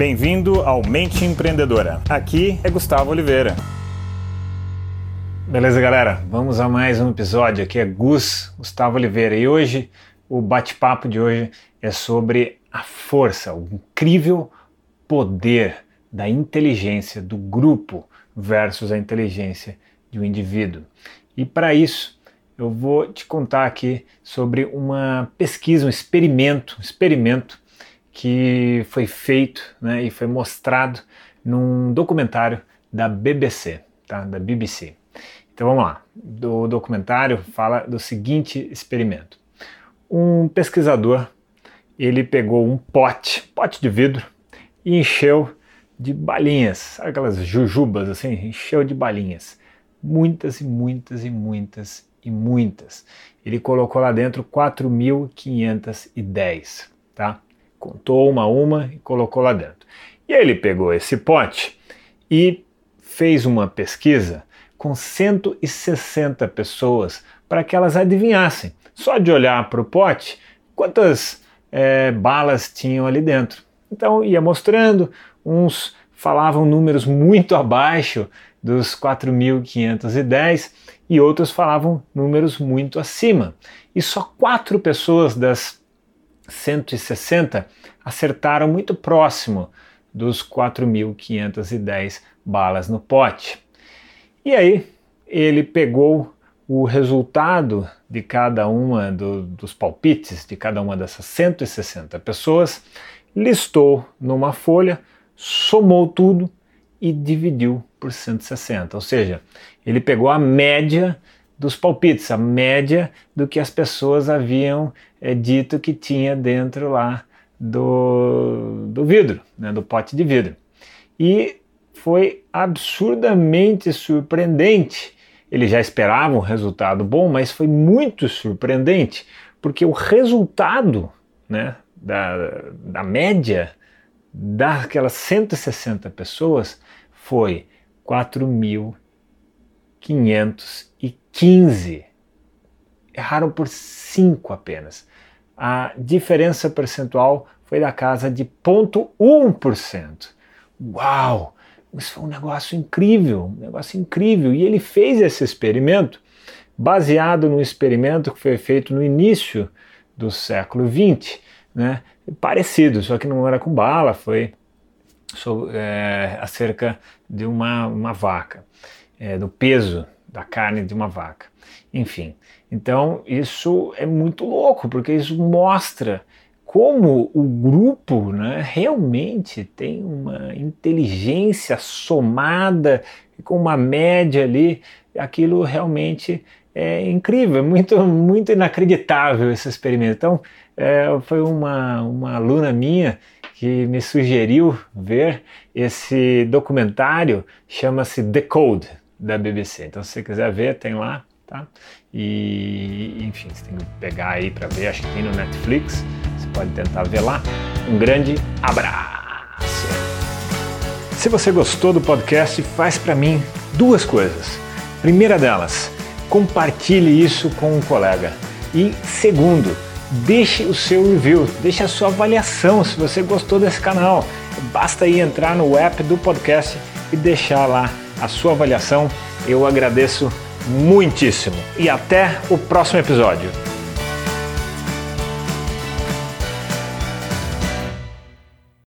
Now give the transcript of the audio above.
Bem-vindo ao Mente Empreendedora. Aqui é Gustavo Oliveira. Beleza, galera? Vamos a mais um episódio. Aqui é Gus, Gustavo Oliveira. E hoje, o bate-papo de hoje é sobre a força, o incrível poder da inteligência do grupo versus a inteligência de um indivíduo. E para isso, eu vou te contar aqui sobre uma pesquisa, um experimento, um experimento que foi feito né, e foi mostrado num documentário da BBC, tá? da BBC. Então vamos lá. O documentário fala do seguinte experimento. Um pesquisador ele pegou um pote, pote de vidro, e encheu de balinhas, sabe aquelas jujubas assim, encheu de balinhas, muitas e muitas e muitas e muitas. Ele colocou lá dentro 4.510, tá? Contou uma a uma e colocou lá dentro. E aí ele pegou esse pote e fez uma pesquisa com 160 pessoas para que elas adivinhassem, só de olhar para o pote, quantas é, balas tinham ali dentro. Então ia mostrando, uns falavam números muito abaixo dos 4.510 e outros falavam números muito acima. E só quatro pessoas das 160 acertaram muito próximo dos 4.510 balas no pote. E aí ele pegou o resultado de cada uma do, dos palpites de cada uma dessas 160 pessoas, listou numa folha, somou tudo e dividiu por 160. Ou seja, ele pegou a média dos palpites, a média do que as pessoas haviam é, dito que tinha dentro lá do, do vidro, né, do pote de vidro. E foi absurdamente surpreendente. Ele já esperava um resultado bom, mas foi muito surpreendente, porque o resultado né, da, da média daquelas 160 pessoas foi 4.515. Erraram por 5 apenas. A diferença percentual foi da casa de 0,1%. Uau! Isso foi um negócio incrível, um negócio incrível. E ele fez esse experimento baseado no experimento que foi feito no início do século XX, né? parecido, só que não era com bala, foi sobre, é, acerca de uma, uma vaca, é, do peso da carne de uma vaca. Enfim, então isso é muito louco, porque isso mostra como o grupo né, realmente tem uma inteligência somada com uma média ali, aquilo realmente é incrível, é muito, muito inacreditável esse experimento. Então, é, foi uma, uma aluna minha que me sugeriu ver esse documentário, chama-se The Code, da BBC. Então, se você quiser ver, tem lá, tá? E, enfim, você tem que pegar aí para ver, acho que tem no Netflix, você pode tentar ver lá. Um grande abraço! Se você gostou do podcast, faz para mim duas coisas. Primeira delas, compartilhe isso com um colega. E segundo, deixe o seu review, deixe a sua avaliação se você gostou desse canal. Basta aí entrar no app do podcast e deixar lá a sua avaliação. Eu agradeço muitíssimo. E até o próximo episódio.